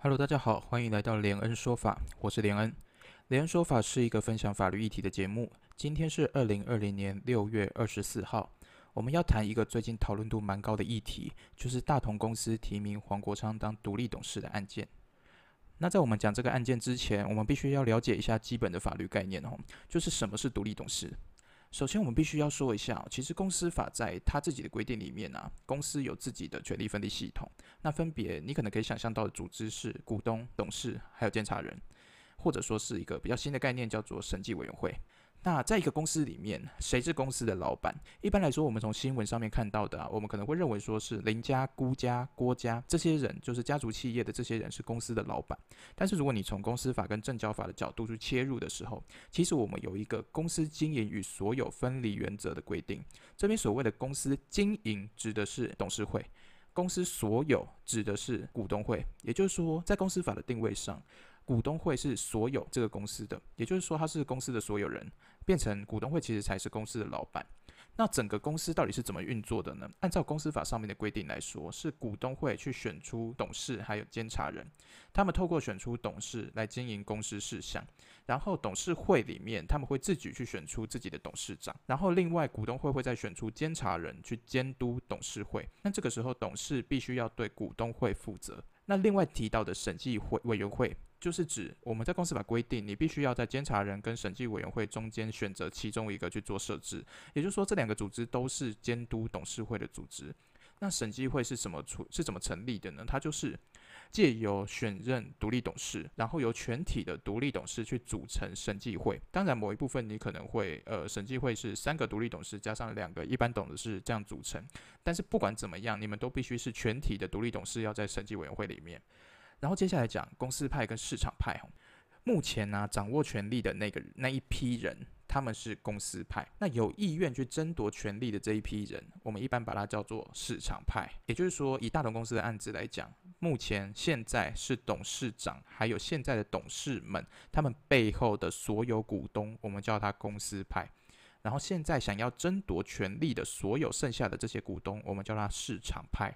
Hello，大家好，欢迎来到连恩说法，我是连恩。连恩说法是一个分享法律议题的节目。今天是二零二零年六月二十四号，我们要谈一个最近讨论度蛮高的议题，就是大同公司提名黄国昌当独立董事的案件。那在我们讲这个案件之前，我们必须要了解一下基本的法律概念哦，就是什么是独立董事。首先，我们必须要说一下，其实公司法在它自己的规定里面啊，公司有自己的权利分立系统。那分别，你可能可以想象到的组织是股东、董事，还有监察人，或者说是一个比较新的概念，叫做审计委员会。那在一个公司里面，谁是公司的老板？一般来说，我们从新闻上面看到的，啊，我们可能会认为说是林家、辜家、郭家这些人，就是家族企业的这些人是公司的老板。但是如果你从公司法跟证交法的角度去切入的时候，其实我们有一个公司经营与所有分离原则的规定。这边所谓的公司经营指的是董事会，公司所有指的是股东会。也就是说，在公司法的定位上。股东会是所有这个公司的，也就是说，他是公司的所有人，变成股东会其实才是公司的老板。那整个公司到底是怎么运作的呢？按照公司法上面的规定来说，是股东会去选出董事还有监察人，他们透过选出董事来经营公司事项，然后董事会里面他们会自己去选出自己的董事长，然后另外股东会会再选出监察人去监督董事会。那这个时候董事必须要对股东会负责。那另外提到的审计会委员会。就是指我们在公司法规定，你必须要在监察人跟审计委员会中间选择其中一个去做设置，也就是说，这两个组织都是监督董事会的组织。那审计会是怎么出是怎么成立的呢？它就是借由选任独立董事，然后由全体的独立董事去组成审计会。当然，某一部分你可能会呃，审计会是三个独立董事加上两个一般董事这样组成。但是不管怎么样，你们都必须是全体的独立董事要在审计委员会里面。然后接下来讲公司派跟市场派目前呢掌握权力的那个那一批人，他们是公司派。那有意愿去争夺权力的这一批人，我们一般把它叫做市场派。也就是说，以大同公司的案子来讲，目前现在是董事长还有现在的董事们，他们背后的所有股东，我们叫他公司派。然后现在想要争夺权力的所有剩下的这些股东，我们叫他市场派。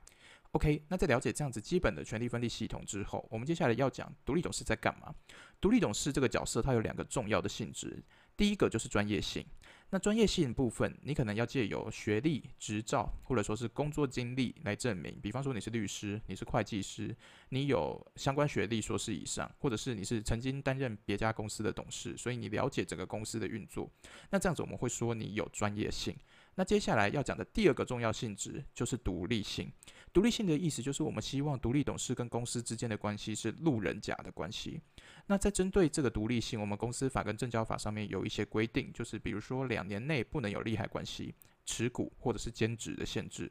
OK，那在了解这样子基本的权力分立系统之后，我们接下来要讲独立董事在干嘛。独立董事这个角色，它有两个重要的性质。第一个就是专业性。那专业性部分，你可能要借由学历、执照，或者说是工作经历来证明。比方说你是律师，你是会计师，你有相关学历硕士以上，或者是你是曾经担任别家公司的董事，所以你了解整个公司的运作。那这样子我们会说你有专业性。那接下来要讲的第二个重要性质就是独立性。独立性的意思就是我们希望独立董事跟公司之间的关系是路人甲的关系。那在针对这个独立性，我们公司法跟证交法上面有一些规定，就是比如说两年内不能有利害关系、持股或者是兼职的限制。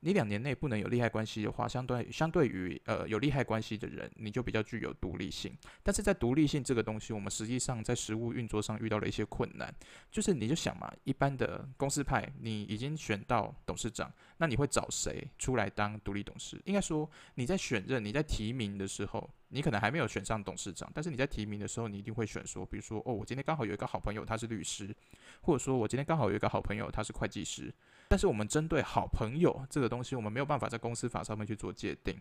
你两年内不能有利害关系的话，相对相对于呃有利害关系的人，你就比较具有独立性。但是在独立性这个东西，我们实际上在实物运作上遇到了一些困难。就是你就想嘛，一般的公司派，你已经选到董事长，那你会找谁出来当独立董事？应该说你在选任、你在提名的时候。你可能还没有选上董事长，但是你在提名的时候，你一定会选说，比如说，哦，我今天刚好有一个好朋友，他是律师，或者说我今天刚好有一个好朋友，他是会计师。但是我们针对好朋友这个东西，我们没有办法在公司法上面去做界定，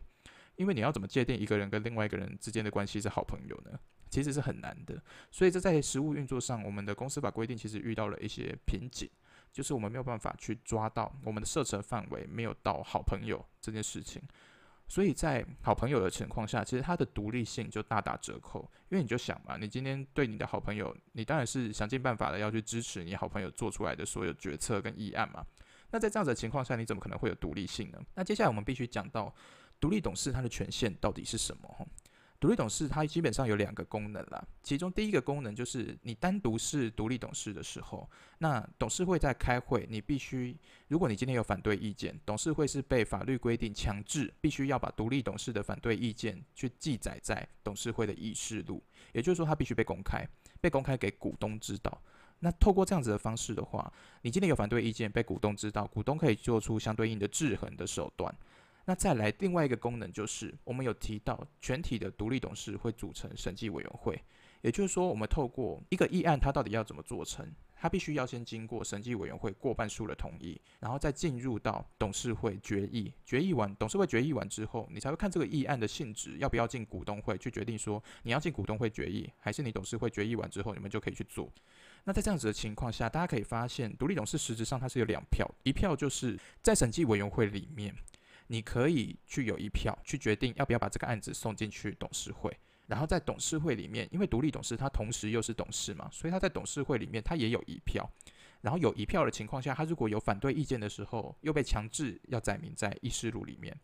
因为你要怎么界定一个人跟另外一个人之间的关系是好朋友呢？其实是很难的。所以这在实务运作上，我们的公司法规定其实遇到了一些瓶颈，就是我们没有办法去抓到我们的射程范围没有到好朋友这件事情。所以在好朋友的情况下，其实他的独立性就大打折扣。因为你就想嘛，你今天对你的好朋友，你当然是想尽办法的要去支持你好朋友做出来的所有决策跟议案嘛。那在这样子的情况下，你怎么可能会有独立性呢？那接下来我们必须讲到独立董事他的权限到底是什么？独立董事它基本上有两个功能啦，其中第一个功能就是你单独是独立董事的时候，那董事会在开会，你必须，如果你今天有反对意见，董事会是被法律规定强制必须要把独立董事的反对意见去记载在董事会的议事录，也就是说它必须被公开，被公开给股东知道。那透过这样子的方式的话，你今天有反对意见被股东知道，股东可以做出相对应的制衡的手段。那再来另外一个功能就是，我们有提到全体的独立董事会组成审计委员会，也就是说，我们透过一个议案，它到底要怎么做成？它必须要先经过审计委员会过半数的同意，然后再进入到董事会决议。决议完，董事会决议完之后，你才会看这个议案的性质要不要进股东会去决定说你要进股东会决议，还是你董事会决议完之后你们就可以去做。那在这样子的情况下，大家可以发现，独立董事实质上它是有两票，一票就是在审计委员会里面，你可以去有一票去决定要不要把这个案子送进去董事会。然后在董事会里面，因为独立董事他同时又是董事嘛，所以他在董事会里面他也有一票。然后有一票的情况下，他如果有反对意见的时候，又被强制要载明在议事录里面。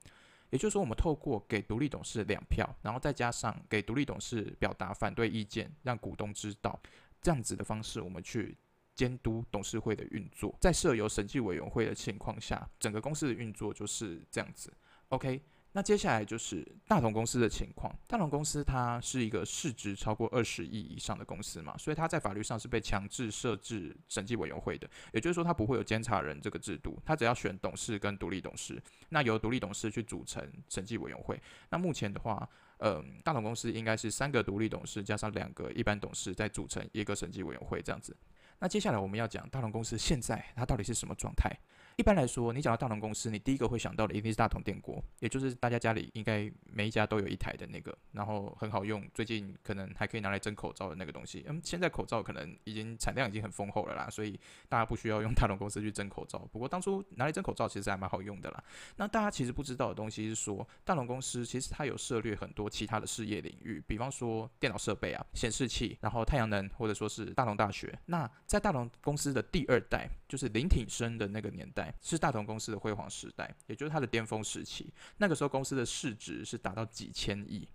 也就是说，我们透过给独立董事两票，然后再加上给独立董事表达反对意见，让股东知道这样子的方式，我们去监督董事会的运作。在设有审计委员会的情况下，整个公司的运作就是这样子。OK。那接下来就是大同公司的情况。大同公司它是一个市值超过二十亿以上的公司嘛，所以它在法律上是被强制设置审计委员会的。也就是说，它不会有监察人这个制度，它只要选董事跟独立董事，那由独立董事去组成审计委员会。那目前的话，嗯，大同公司应该是三个独立董事加上两个一般董事，再组成一个审计委员会这样子。那接下来我们要讲大龙公司现在它到底是什么状态？一般来说，你讲到大同公司，你第一个会想到的一定是大同电锅，也就是大家家里应该每一家都有一台的那个，然后很好用，最近可能还可以拿来蒸口罩的那个东西。嗯，现在口罩可能已经产量已经很丰厚了啦，所以大家不需要用大同公司去蒸口罩。不过当初拿来蒸口罩其实还蛮好用的啦。那大家其实不知道的东西是说，大同公司其实它有涉猎很多其他的事业领域，比方说电脑设备啊、显示器，然后太阳能，或者说是大同大学。那在大同公司的第二代，就是林挺生的那个年代。是大同公司的辉煌时代，也就是它的巅峰时期。那个时候公司的市值是达到几千亿。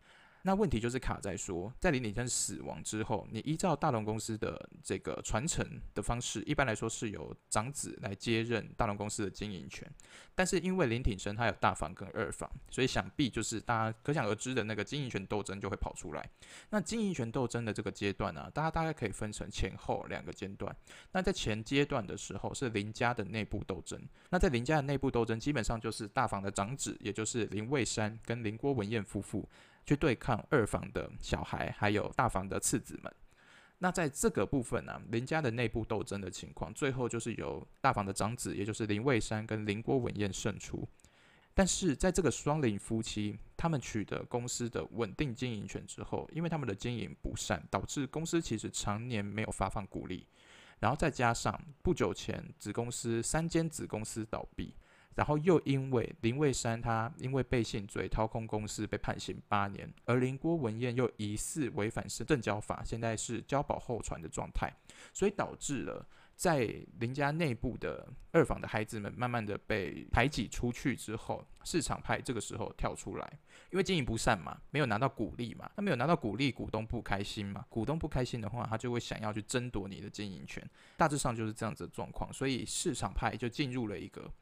那问题就是卡在说，在林鼎生死亡之后，你依照大龙公司的这个传承的方式，一般来说是由长子来接任大龙公司的经营权。但是因为林鼎生他有大房跟二房，所以想必就是大家可想而知的那个经营权斗争就会跑出来。那经营权斗争的这个阶段呢，大家大概可以分成前后两个阶段。那在前阶段的时候是林家的内部斗争。那在林家的内部斗争，基本上就是大房的长子，也就是林蔚山跟林郭文燕夫妇。去对抗二房的小孩，还有大房的次子们。那在这个部分呢，林家的内部斗争的情况，最后就是由大房的长子，也就是林蔚山跟林郭文燕胜出。但是在这个双林夫妻，他们取得公司的稳定经营权之后，因为他们的经营不善，导致公司其实常年没有发放股利。然后再加上不久前子公司三间子公司倒闭。然后又因为林蔚山他因为背信罪掏空公司被判刑八年，而林郭文燕又疑似违反是证交法，现在是交保候传的状态，所以导致了在林家内部的二房的孩子们慢慢的被排挤出去之后，市场派这个时候跳出来，因为经营不善嘛，没有拿到股利嘛，他没有拿到股利，股东不开心嘛，股东不开心的话，他就会想要去争夺你的经营权，大致上就是这样子的状况，所以市场派就进入了一个。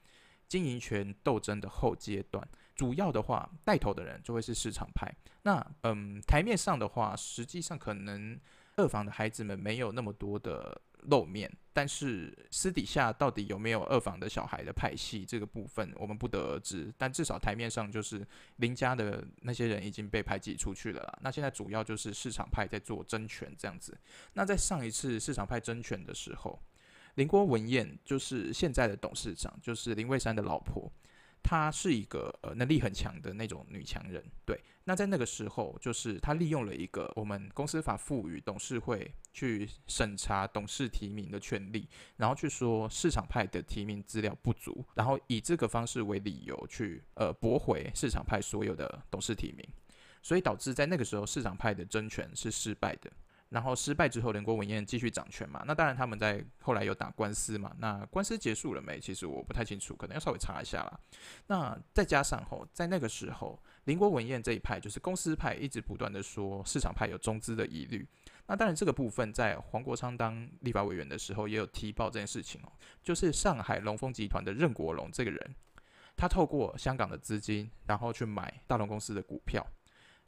经营权斗争的后阶段，主要的话带头的人就会是市场派。那嗯，台面上的话，实际上可能二房的孩子们没有那么多的露面，但是私底下到底有没有二房的小孩的派系，这个部分我们不得而知。但至少台面上就是林家的那些人已经被排挤出去了啦。那现在主要就是市场派在做争权这样子。那在上一次市场派争权的时候。林郭文燕就是现在的董事长，就是林蔚山的老婆，她是一个呃能力很强的那种女强人。对，那在那个时候，就是她利用了一个我们公司法赋予董事会去审查董事提名的权利，然后去说市场派的提名资料不足，然后以这个方式为理由去呃驳回市场派所有的董事提名，所以导致在那个时候市场派的争权是失败的。然后失败之后，林国文彦继续掌权嘛？那当然，他们在后来有打官司嘛？那官司结束了没？其实我不太清楚，可能要稍微查一下啦。那再加上吼，在那个时候，林国文彦这一派就是公司派，一直不断的说市场派有中资的疑虑。那当然，这个部分在黄国昌当立法委员的时候，也有提报这件事情哦。就是上海龙丰集团的任国龙这个人，他透过香港的资金，然后去买大龙公司的股票。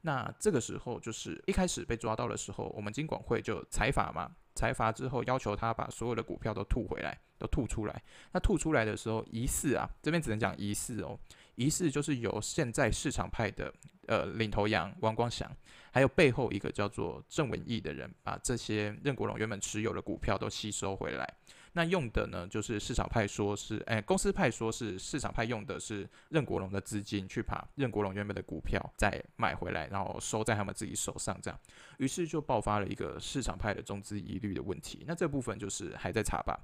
那这个时候就是一开始被抓到的时候，我们金管会就裁罚嘛，裁罚之后要求他把所有的股票都吐回来，都吐出来。那吐出来的时候，疑似啊，这边只能讲疑似哦，疑似就是由现在市场派的呃领头羊王光祥，还有背后一个叫做郑文义的人，把这些任国荣原本持有的股票都吸收回来。那用的呢，就是市场派说是，哎，公司派说是市场派用的是任国荣的资金去把任国荣原本的股票再买回来，然后收在他们自己手上，这样，于是就爆发了一个市场派的中资疑虑的问题。那这部分就是还在查吧。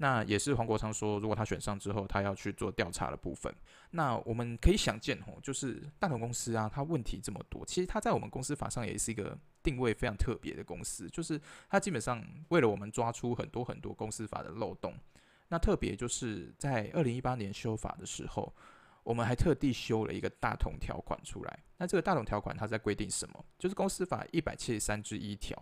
那也是黄国昌说，如果他选上之后，他要去做调查的部分。那我们可以想见，吼，就是大同公司啊，它问题这么多，其实它在我们公司法上也是一个定位非常特别的公司，就是它基本上为了我们抓出很多很多公司法的漏洞。那特别就是在二零一八年修法的时候，我们还特地修了一个大同条款出来。那这个大同条款它在规定什么？就是公司法一百七十三之一条。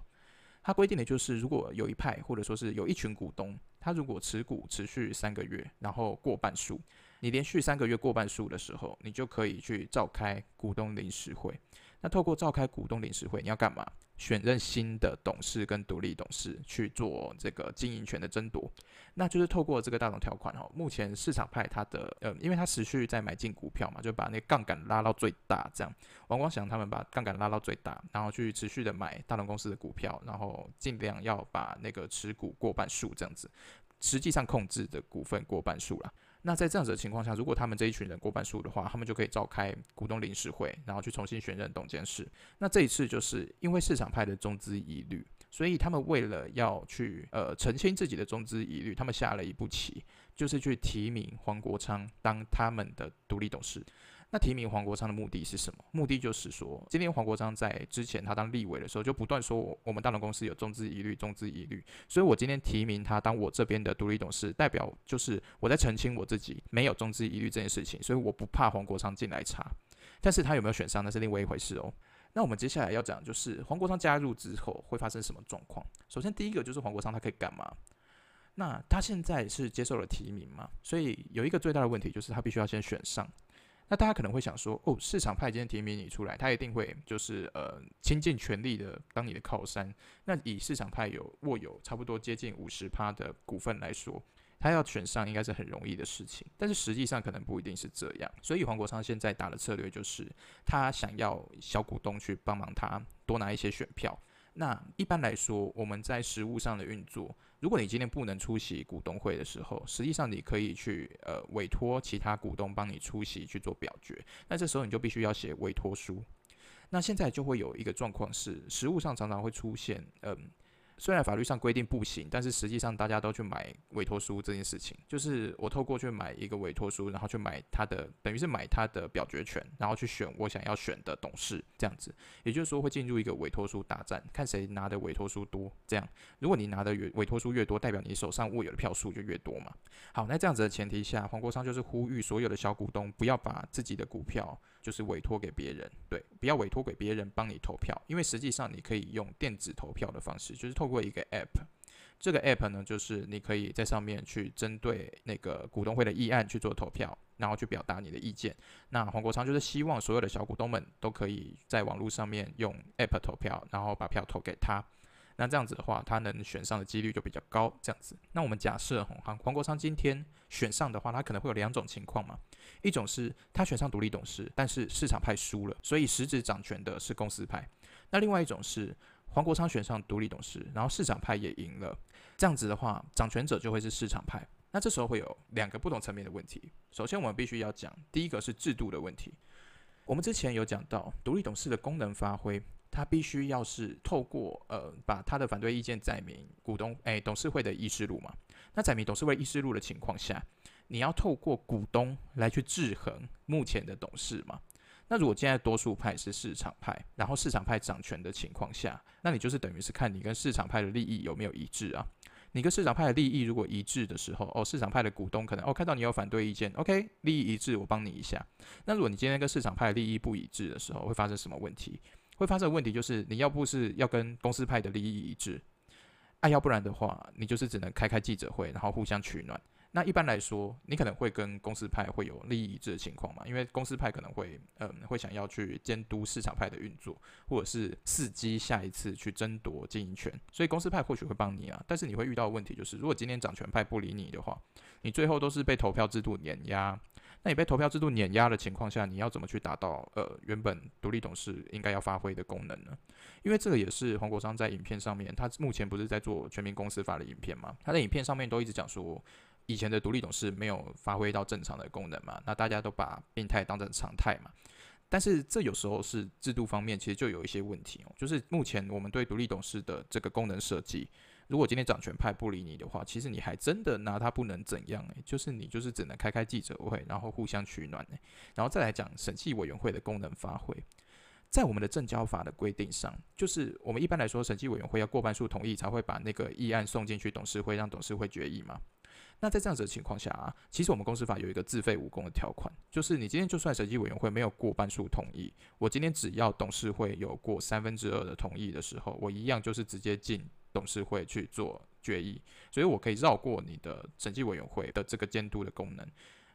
它规定的就是，如果有一派或者说是有一群股东，他如果持股持续三个月，然后过半数，你连续三个月过半数的时候，你就可以去召开股东临时会。那透过召开股东临时会，你要干嘛？选任新的董事跟独立董事去做这个经营权的争夺，那就是透过这个大同条款哈。目前市场派他的呃，因为他持续在买进股票嘛，就把那杠杆拉到最大，这样。王光祥他们把杠杆拉到最大，然后去持续的买大同公司的股票，然后尽量要把那个持股过半数这样子，实际上控制的股份过半数了。那在这样子的情况下，如果他们这一群人过半数的话，他们就可以召开股东临时会，然后去重新选任董监事。那这一次就是因为市场派的中资疑虑，所以他们为了要去呃澄清自己的中资疑虑，他们下了一步棋，就是去提名黄国昌当他们的独立董事。那提名黄国昌的目的是什么？目的就是说，今天黄国昌在之前他当立委的时候，就不断说我们大龙公司有中资疑虑，中资疑虑，所以我今天提名他当我这边的独立董事，代表就是我在澄清我自己没有中资疑虑这件事情，所以我不怕黄国昌进来查。但是他有没有选上，那是另外一回事哦。那我们接下来要讲就是黄国昌加入之后会发生什么状况？首先第一个就是黄国昌他可以干嘛？那他现在是接受了提名嘛？所以有一个最大的问题就是他必须要先选上。那大家可能会想说，哦，市场派今天提名你出来，他一定会就是呃倾尽全力的当你的靠山。那以市场派有握有差不多接近五十趴的股份来说，他要选上应该是很容易的事情。但是实际上可能不一定是这样。所以黄国昌现在打的策略就是，他想要小股东去帮忙他多拿一些选票。那一般来说，我们在实物上的运作，如果你今天不能出席股东会的时候，实际上你可以去呃委托其他股东帮你出席去做表决。那这时候你就必须要写委托书。那现在就会有一个状况是，实物上常常会出现嗯。虽然法律上规定不行，但是实际上大家都去买委托书这件事情，就是我透过去买一个委托书，然后去买他的，等于是买他的表决权，然后去选我想要选的董事，这样子，也就是说会进入一个委托书大战，看谁拿的委托书多。这样，如果你拿的委委托书越多，代表你手上握有的票数就越多嘛。好，那这样子的前提下，黄国昌就是呼吁所有的小股东不要把自己的股票就是委托给别人，对，不要委托给别人帮你投票，因为实际上你可以用电子投票的方式，就是透。透过一个 App，这个 App 呢，就是你可以在上面去针对那个股东会的议案去做投票，然后去表达你的意见。那黄国昌就是希望所有的小股东们都可以在网络上面用 App 投票，然后把票投给他。那这样子的话，他能选上的几率就比较高。这样子，那我们假设黄黄国昌今天选上的话，他可能会有两种情况嘛。一种是他选上独立董事，但是市场派输了，所以实质掌权的是公司派。那另外一种是。黄国昌选上独立董事，然后市场派也赢了，这样子的话，掌权者就会是市场派。那这时候会有两个不同层面的问题。首先，我们必须要讲，第一个是制度的问题。我们之前有讲到，独立董事的功能发挥，它必须要是透过呃，把他的反对意见载明股东诶董事会的议事录嘛。那载明董事会议事录的情况下，你要透过股东来去制衡目前的董事嘛。那如果现在多数派是市场派，然后市场派掌权的情况下，那你就是等于是看你跟市场派的利益有没有一致啊？你跟市场派的利益如果一致的时候，哦，市场派的股东可能哦看到你有反对意见，OK，利益一致，我帮你一下。那如果你今天跟市场派的利益不一致的时候，会发生什么问题？会发生问题就是你要不是要跟公司派的利益一致，啊，要不然的话，你就是只能开开记者会，然后互相取暖。那一般来说，你可能会跟公司派会有利益一致的情况嘛？因为公司派可能会，嗯，会想要去监督市场派的运作，或者是伺机下一次去争夺经营权，所以公司派或许会帮你啊。但是你会遇到的问题就是，如果今天掌权派不理你的话，你最后都是被投票制度碾压，那你被投票制度碾压的情况下，你要怎么去达到呃原本独立董事应该要发挥的功能呢？因为这个也是黄国昌在影片上面，他目前不是在做全民公司法的影片嘛？他在影片上面都一直讲说，以前的独立董事没有发挥到正常的功能嘛？那大家都把病态当成常态嘛？但是这有时候是制度方面，其实就有一些问题哦。就是目前我们对独立董事的这个功能设计，如果今天掌权派不理你的话，其实你还真的拿他不能怎样诶，就是你就是只能开开记者会，然后互相取暖诶。然后再来讲审计委员会的功能发挥，在我们的证交法的规定上，就是我们一般来说审计委员会要过半数同意才会把那个议案送进去董事会，让董事会决议嘛。那在这样子的情况下啊，其实我们公司法有一个自废武功的条款，就是你今天就算审计委员会没有过半数同意，我今天只要董事会有过三分之二的同意的时候，我一样就是直接进董事会去做决议，所以我可以绕过你的审计委员会的这个监督的功能。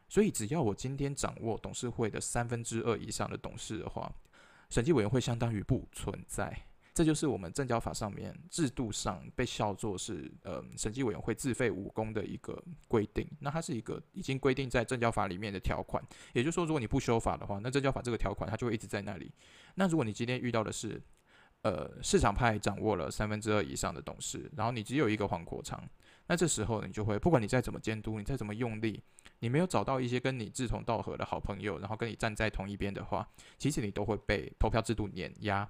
所以只要我今天掌握董事会的三分之二以上的董事的话，审计委员会相当于不存在。这就是我们证交法上面制度上被叫做是呃审计委员会自废武功的一个规定。那它是一个已经规定在证交法里面的条款。也就是说，如果你不修法的话，那证交法这个条款它就会一直在那里。那如果你今天遇到的是呃市场派掌握了三分之二以上的董事，然后你只有一个黄国昌，那这时候你就会不管你再怎么监督，你再怎么用力，你没有找到一些跟你志同道合的好朋友，然后跟你站在同一边的话，其实你都会被投票制度碾压。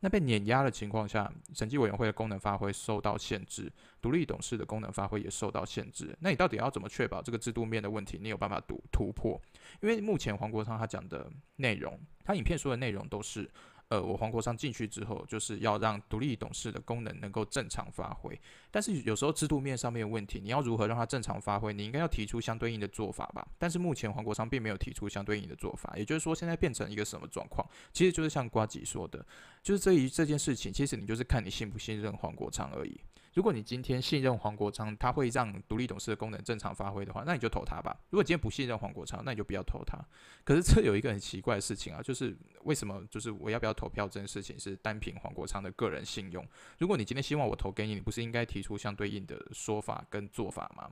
那被碾压的情况下，审计委员会的功能发挥受到限制，独立董事的功能发挥也受到限制。那你到底要怎么确保这个制度面的问题，你有办法突突破？因为目前黄国昌他讲的内容，他影片说的内容都是。呃，我黄国昌进去之后，就是要让独立董事的功能能够正常发挥。但是有时候制度面上面的问题，你要如何让它正常发挥？你应该要提出相对应的做法吧。但是目前黄国昌并没有提出相对应的做法，也就是说，现在变成一个什么状况？其实就是像瓜吉说的，就是这一这件事情，其实你就是看你信不信任黄国昌而已。如果你今天信任黄国昌，他会让独立董事的功能正常发挥的话，那你就投他吧。如果今天不信任黄国昌，那你就不要投他。可是这有一个很奇怪的事情啊，就是为什么就是我要不要投票这件事情是单凭黄国昌的个人信用？如果你今天希望我投给你，你不是应该提提出相对应的说法跟做法吗？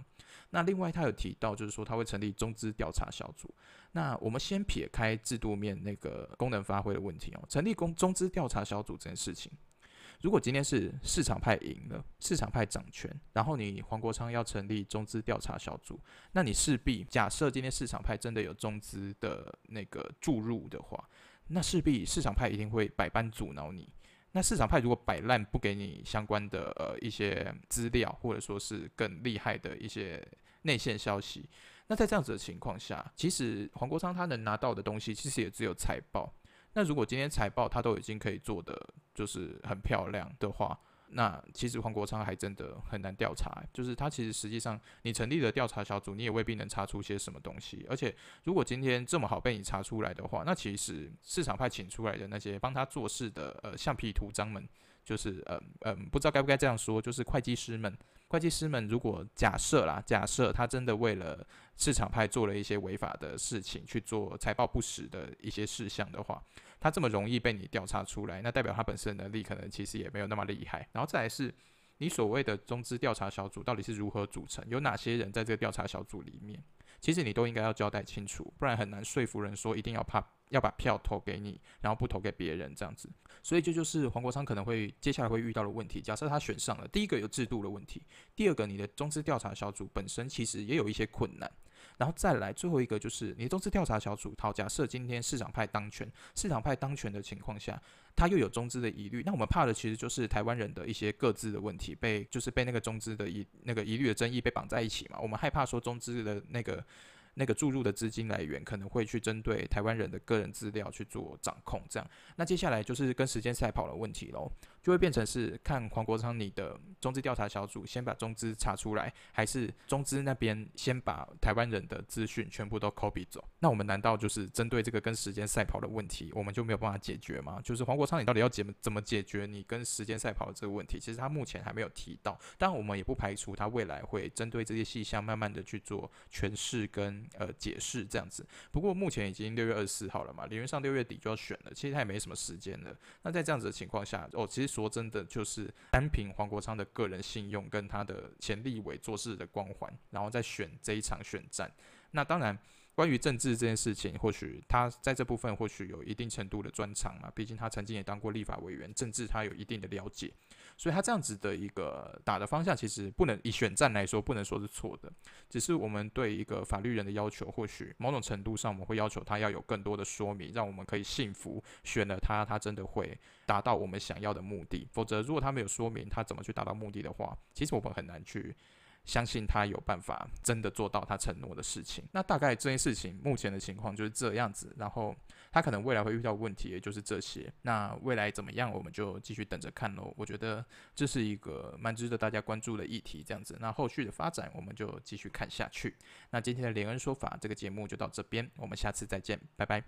那另外他有提到，就是说他会成立中资调查小组。那我们先撇开制度面那个功能发挥的问题哦，成立公中资调查小组这件事情。如果今天是市场派赢了，市场派掌权，然后你黄国昌要成立中资调查小组，那你势必假设今天市场派真的有中资的那个注入的话，那势必市场派一定会百般阻挠你。那市场派如果摆烂不给你相关的呃一些资料，或者说是更厉害的一些内线消息，那在这样子的情况下，其实黄国昌他能拿到的东西，其实也只有财报。那如果今天财报他都已经可以做的就是很漂亮的话，那其实黄国昌还真的很难调查。就是他其实实际上你成立的调查小组，你也未必能查出些什么东西。而且如果今天这么好被你查出来的话，那其实市场派请出来的那些帮他做事的呃橡皮图章们，就是呃嗯不知道该不该这样说，就是会计师们。会计师们，如果假设啦，假设他真的为了市场派做了一些违法的事情，去做财报不实的一些事项的话，他这么容易被你调查出来，那代表他本身能力可能其实也没有那么厉害。然后再来是，你所谓的中资调查小组到底是如何组成，有哪些人在这个调查小组里面，其实你都应该要交代清楚，不然很难说服人说一定要怕。要把票投给你，然后不投给别人这样子，所以这就是黄国昌可能会接下来会遇到的问题。假设他选上了，第一个有制度的问题，第二个你的中资调查小组本身其实也有一些困难，然后再来最后一个就是你的中资调查小组，好，假设今天市场派当权，市场派当权的情况下，他又有中资的疑虑，那我们怕的其实就是台湾人的一些各自的问题被就是被那个中资的疑那个疑虑的争议被绑在一起嘛，我们害怕说中资的那个。那个注入的资金来源可能会去针对台湾人的个人资料去做掌控，这样，那接下来就是跟时间赛跑的问题喽。就会变成是看黄国昌你的中资调查小组先把中资查出来，还是中资那边先把台湾人的资讯全部都 copy 走？那我们难道就是针对这个跟时间赛跑的问题，我们就没有办法解决吗？就是黄国昌你到底要解怎么解决你跟时间赛跑的这个问题？其实他目前还没有提到，但我们也不排除他未来会针对这些细项慢慢的去做诠释跟呃解释这样子。不过目前已经六月二十四号了嘛，理论上六月底就要选了，其实他也没什么时间了。那在这样子的情况下，哦，其实。说真的，就是单凭黄国昌的个人信用跟他的前立委做事的光环，然后再选这一场选战。那当然，关于政治这件事情，或许他在这部分或许有一定程度的专长嘛，毕竟他曾经也当过立法委员，政治他有一定的了解，所以他这样子的一个打的方向，其实不能以选战来说，不能说是错的，只是我们对一个法律人的要求，或许某种程度上我们会要求他要有更多的说明，让我们可以信服选了他，他真的会达到我们想要的目的，否则如果他没有说明他怎么去达到目的的话，其实我们很难去。相信他有办法真的做到他承诺的事情。那大概这件事情目前的情况就是这样子。然后他可能未来会遇到问题，也就是这些。那未来怎么样，我们就继续等着看喽。我觉得这是一个蛮值得大家关注的议题。这样子，那后续的发展我们就继续看下去。那今天的连恩说法这个节目就到这边，我们下次再见，拜拜。